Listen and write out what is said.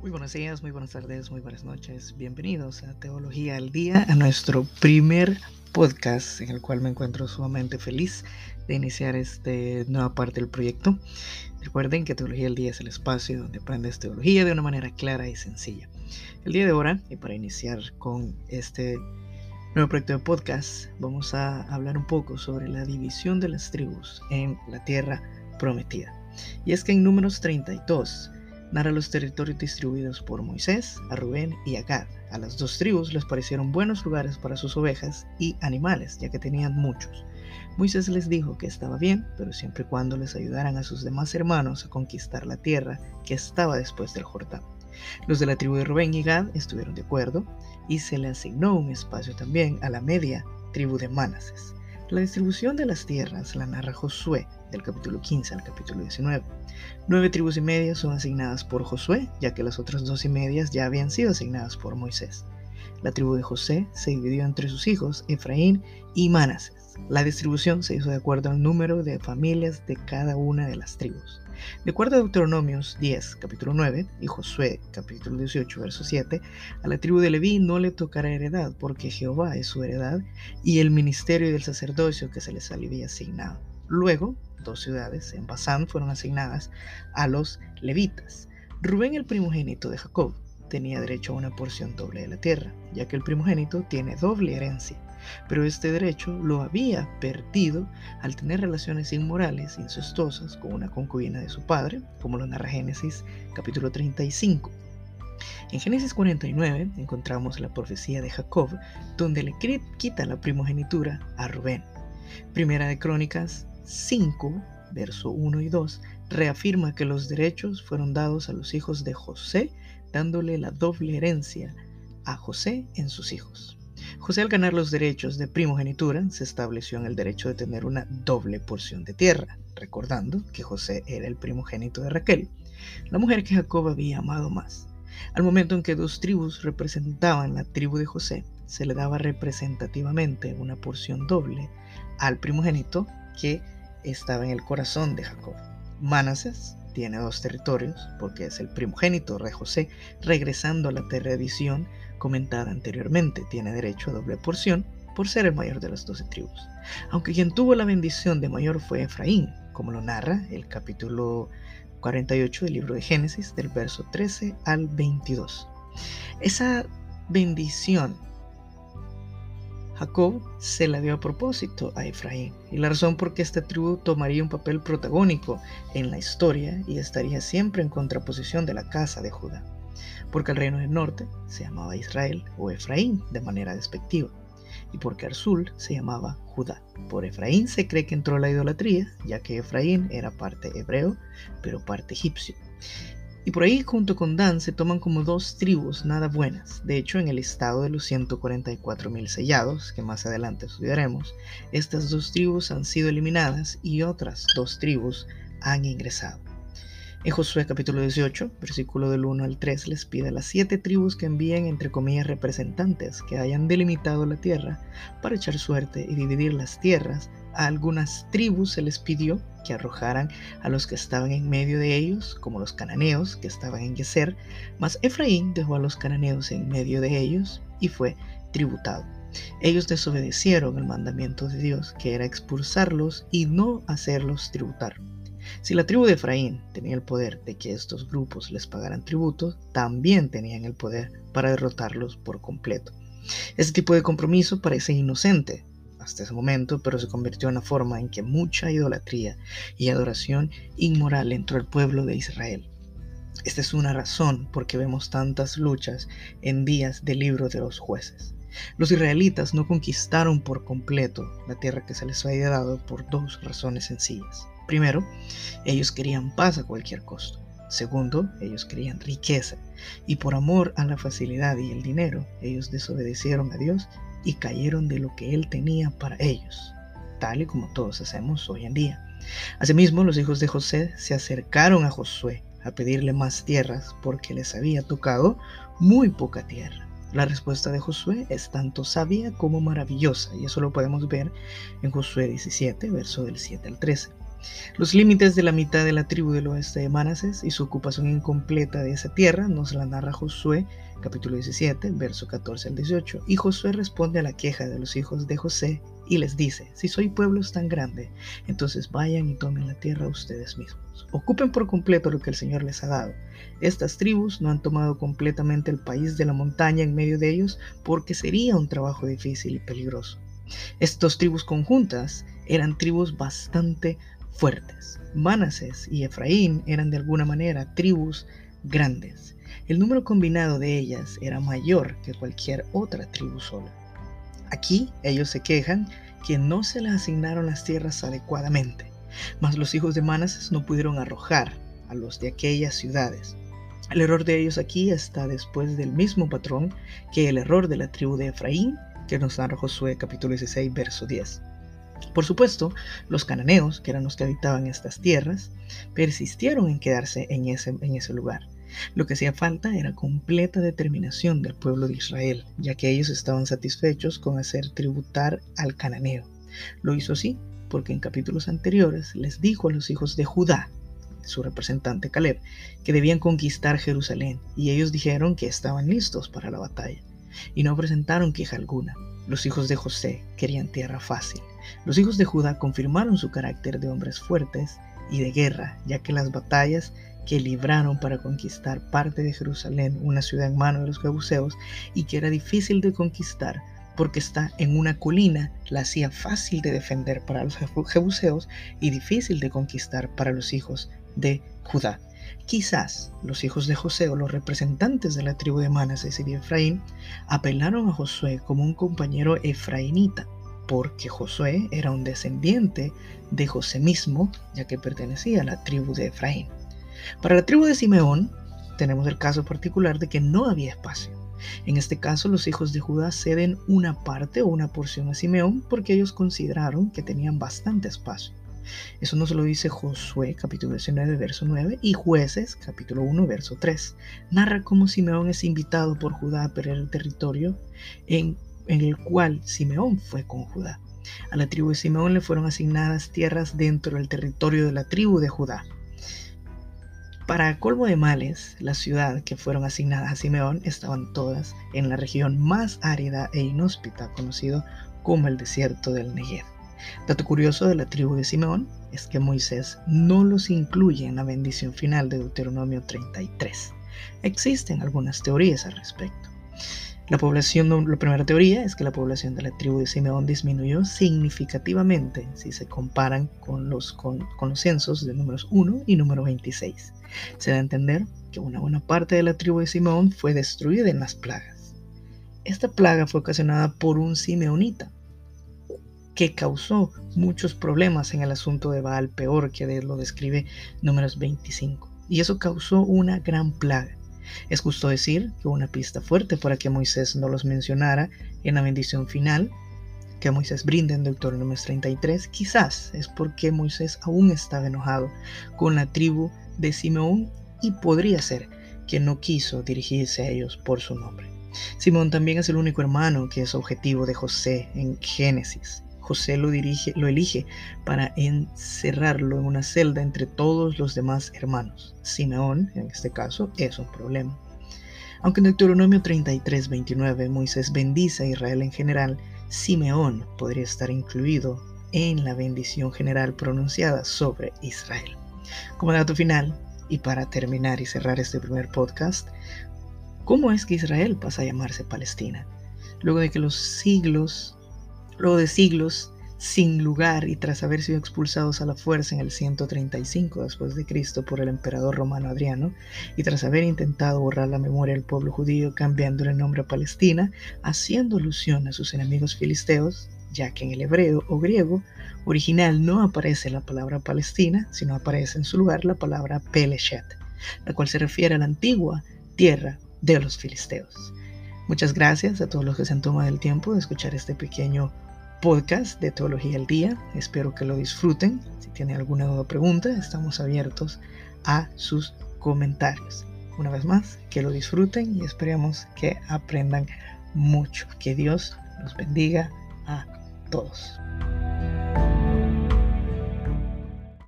Muy buenos días, muy buenas tardes, muy buenas noches. Bienvenidos a Teología al Día, a nuestro primer podcast en el cual me encuentro sumamente feliz de iniciar esta nueva parte del proyecto. Recuerden que Teología al Día es el espacio donde aprendes teología de una manera clara y sencilla. El día de ahora, y para iniciar con este nuevo proyecto de podcast, vamos a hablar un poco sobre la división de las tribus en la tierra prometida. Y es que en números 32, narra los territorios distribuidos por Moisés, a Rubén y a Gad. A las dos tribus les parecieron buenos lugares para sus ovejas y animales, ya que tenían muchos. Moisés les dijo que estaba bien, pero siempre y cuando les ayudaran a sus demás hermanos a conquistar la tierra que estaba después del Jordán. Los de la tribu de Rubén y Gad estuvieron de acuerdo y se le asignó un espacio también a la media tribu de Manases. La distribución de las tierras la narra Josué del capítulo 15 al capítulo 19. Nueve tribus y medias son asignadas por Josué, ya que las otras dos y medias ya habían sido asignadas por Moisés. La tribu de José se dividió entre sus hijos, Efraín y Manases. La distribución se hizo de acuerdo al número de familias de cada una de las tribus. De acuerdo a Deuteronomios 10, capítulo 9, y Josué, capítulo 18, verso 7, a la tribu de Leví no le tocará heredad, porque Jehová es su heredad, y el ministerio del sacerdocio que se les había asignado. Luego, dos ciudades en Basán fueron asignadas a los levitas. Rubén, el primogénito de Jacob, tenía derecho a una porción doble de la tierra, ya que el primogénito tiene doble herencia, pero este derecho lo había perdido al tener relaciones inmorales, incestuosas, con una concubina de su padre, como lo narra Génesis capítulo 35. En Génesis 49 encontramos la profecía de Jacob, donde le quita la primogenitura a Rubén. Primera de Crónicas 5, verso 1 y 2, reafirma que los derechos fueron dados a los hijos de José, dándole la doble herencia a José en sus hijos. José al ganar los derechos de primogenitura se estableció en el derecho de tener una doble porción de tierra, recordando que José era el primogénito de Raquel, la mujer que Jacob había amado más. Al momento en que dos tribus representaban la tribu de José, se le daba representativamente una porción doble al primogénito que estaba en el corazón de Jacob. Manases tiene dos territorios porque es el primogénito de José, regresando a la tradición comentada anteriormente, tiene derecho a doble porción por ser el mayor de las doce tribus. Aunque quien tuvo la bendición de mayor fue Efraín, como lo narra el capítulo 48 del libro de Génesis, del verso 13 al 22. Esa bendición Jacob se la dio a propósito a Efraín, y la razón por qué esta tribu tomaría un papel protagónico en la historia y estaría siempre en contraposición de la casa de Judá, porque el reino del norte se llamaba Israel o Efraín de manera despectiva, y porque sur se llamaba Judá. Por Efraín se cree que entró la idolatría, ya que Efraín era parte hebreo, pero parte egipcio. Y por ahí junto con Dan se toman como dos tribus nada buenas. De hecho, en el listado de los 144.000 sellados, que más adelante estudiaremos, estas dos tribus han sido eliminadas y otras dos tribus han ingresado. En Josué capítulo 18, versículo del 1 al 3, les pide a las siete tribus que envíen entre comillas representantes que hayan delimitado la tierra para echar suerte y dividir las tierras. A algunas tribus se les pidió que arrojaran a los que estaban en medio de ellos, como los cananeos que estaban en Geser, mas Efraín dejó a los cananeos en medio de ellos y fue tributado. Ellos desobedecieron el mandamiento de Dios, que era expulsarlos y no hacerlos tributar. Si la tribu de Efraín tenía el poder de que estos grupos les pagaran tributos, también tenían el poder para derrotarlos por completo. Este tipo de compromiso parece inocente, hasta ese momento, pero se convirtió en la forma en que mucha idolatría y adoración inmoral entró al pueblo de Israel. Esta es una razón por que vemos tantas luchas en días del libro de los jueces. Los israelitas no conquistaron por completo la tierra que se les había dado por dos razones sencillas. Primero, ellos querían paz a cualquier costo. Segundo, ellos querían riqueza. Y por amor a la facilidad y el dinero, ellos desobedecieron a Dios y cayeron de lo que Él tenía para ellos, tal y como todos hacemos hoy en día. Asimismo, los hijos de José se acercaron a Josué a pedirle más tierras porque les había tocado muy poca tierra. La respuesta de Josué es tanto sabia como maravillosa y eso lo podemos ver en Josué 17, verso del 7 al 13. Los límites de la mitad de la tribu del oeste de Manases y su ocupación incompleta de esa tierra nos la narra Josué, capítulo 17, verso 14 al 18. Y Josué responde a la queja de los hijos de José y les dice, si soy pueblos tan grande, entonces vayan y tomen la tierra ustedes mismos. Ocupen por completo lo que el Señor les ha dado. Estas tribus no han tomado completamente el país de la montaña en medio de ellos porque sería un trabajo difícil y peligroso. Estas tribus conjuntas eran tribus bastante fuertes. Manases y Efraín eran de alguna manera tribus grandes. El número combinado de ellas era mayor que cualquier otra tribu sola. Aquí ellos se quejan que no se les asignaron las tierras adecuadamente, mas los hijos de Manases no pudieron arrojar a los de aquellas ciudades. El error de ellos aquí está después del mismo patrón que el error de la tribu de Efraín que nos narra Josué capítulo 16 verso 10. Por supuesto, los cananeos, que eran los que habitaban estas tierras, persistieron en quedarse en ese, en ese lugar. Lo que hacía falta era completa determinación del pueblo de Israel, ya que ellos estaban satisfechos con hacer tributar al cananeo. Lo hizo así porque en capítulos anteriores les dijo a los hijos de Judá, su representante Caleb, que debían conquistar Jerusalén, y ellos dijeron que estaban listos para la batalla, y no presentaron queja alguna. Los hijos de José querían tierra fácil. Los hijos de Judá confirmaron su carácter de hombres fuertes y de guerra, ya que las batallas que libraron para conquistar parte de Jerusalén, una ciudad en manos de los jebuseos, y que era difícil de conquistar porque está en una colina, la hacía fácil de defender para los jebuseos y difícil de conquistar para los hijos de Judá. Quizás los hijos de José o los representantes de la tribu de Manases y de Efraín apelaron a Josué como un compañero efraínita, porque Josué era un descendiente de José mismo, ya que pertenecía a la tribu de Efraín. Para la tribu de Simeón, tenemos el caso particular de que no había espacio. En este caso, los hijos de Judá ceden una parte o una porción a Simeón porque ellos consideraron que tenían bastante espacio. Eso nos lo dice Josué capítulo 19 verso 9 y Jueces capítulo 1 verso 3. Narra cómo Simeón es invitado por Judá a perder el territorio en, en el cual Simeón fue con Judá. A la tribu de Simeón le fueron asignadas tierras dentro del territorio de la tribu de Judá. Para colmo de males, la ciudad que fueron asignadas a Simeón estaban todas en la región más árida e inhóspita, conocido como el desierto del Negev. Dato curioso de la tribu de Simeón es que Moisés no los incluye en la bendición final de Deuteronomio 33. Existen algunas teorías al respecto. La población, la primera teoría es que la población de la tribu de Simeón disminuyó significativamente si se comparan con los, con, con los censos de números 1 y número 26. Se da a entender que una buena parte de la tribu de Simeón fue destruida en las plagas. Esta plaga fue ocasionada por un simeonita, que causó muchos problemas en el asunto de Baal, peor que lo describe números 25. Y eso causó una gran plaga. Es justo decir que una pista fuerte para que Moisés no los mencionara en la bendición final que Moisés brinda en Deuteronomio 33, quizás es porque Moisés aún estaba enojado con la tribu de Simeón y podría ser que no quiso dirigirse a ellos por su nombre. Simón también es el único hermano que es objetivo de José en Génesis. José lo, dirige, lo elige para encerrarlo en una celda entre todos los demás hermanos. Simeón, en este caso, es un problema. Aunque en Deuteronomio 33, 29 Moisés bendice a Israel en general, Simeón podría estar incluido en la bendición general pronunciada sobre Israel. Como dato final, y para terminar y cerrar este primer podcast, ¿cómo es que Israel pasa a llamarse Palestina? Luego de que los siglos Luego de siglos sin lugar y tras haber sido expulsados a la fuerza en el 135 después de Cristo por el emperador romano Adriano y tras haber intentado borrar la memoria del pueblo judío cambiándole el nombre a Palestina, haciendo alusión a sus enemigos filisteos, ya que en el hebreo o griego original no aparece la palabra Palestina, sino aparece en su lugar la palabra Peleshet, la cual se refiere a la antigua tierra de los filisteos. Muchas gracias a todos los que se han tomado el tiempo de escuchar este pequeño podcast de Teología al Día. Espero que lo disfruten. Si tienen alguna duda o pregunta, estamos abiertos a sus comentarios. Una vez más, que lo disfruten y esperemos que aprendan mucho. Que Dios los bendiga a todos.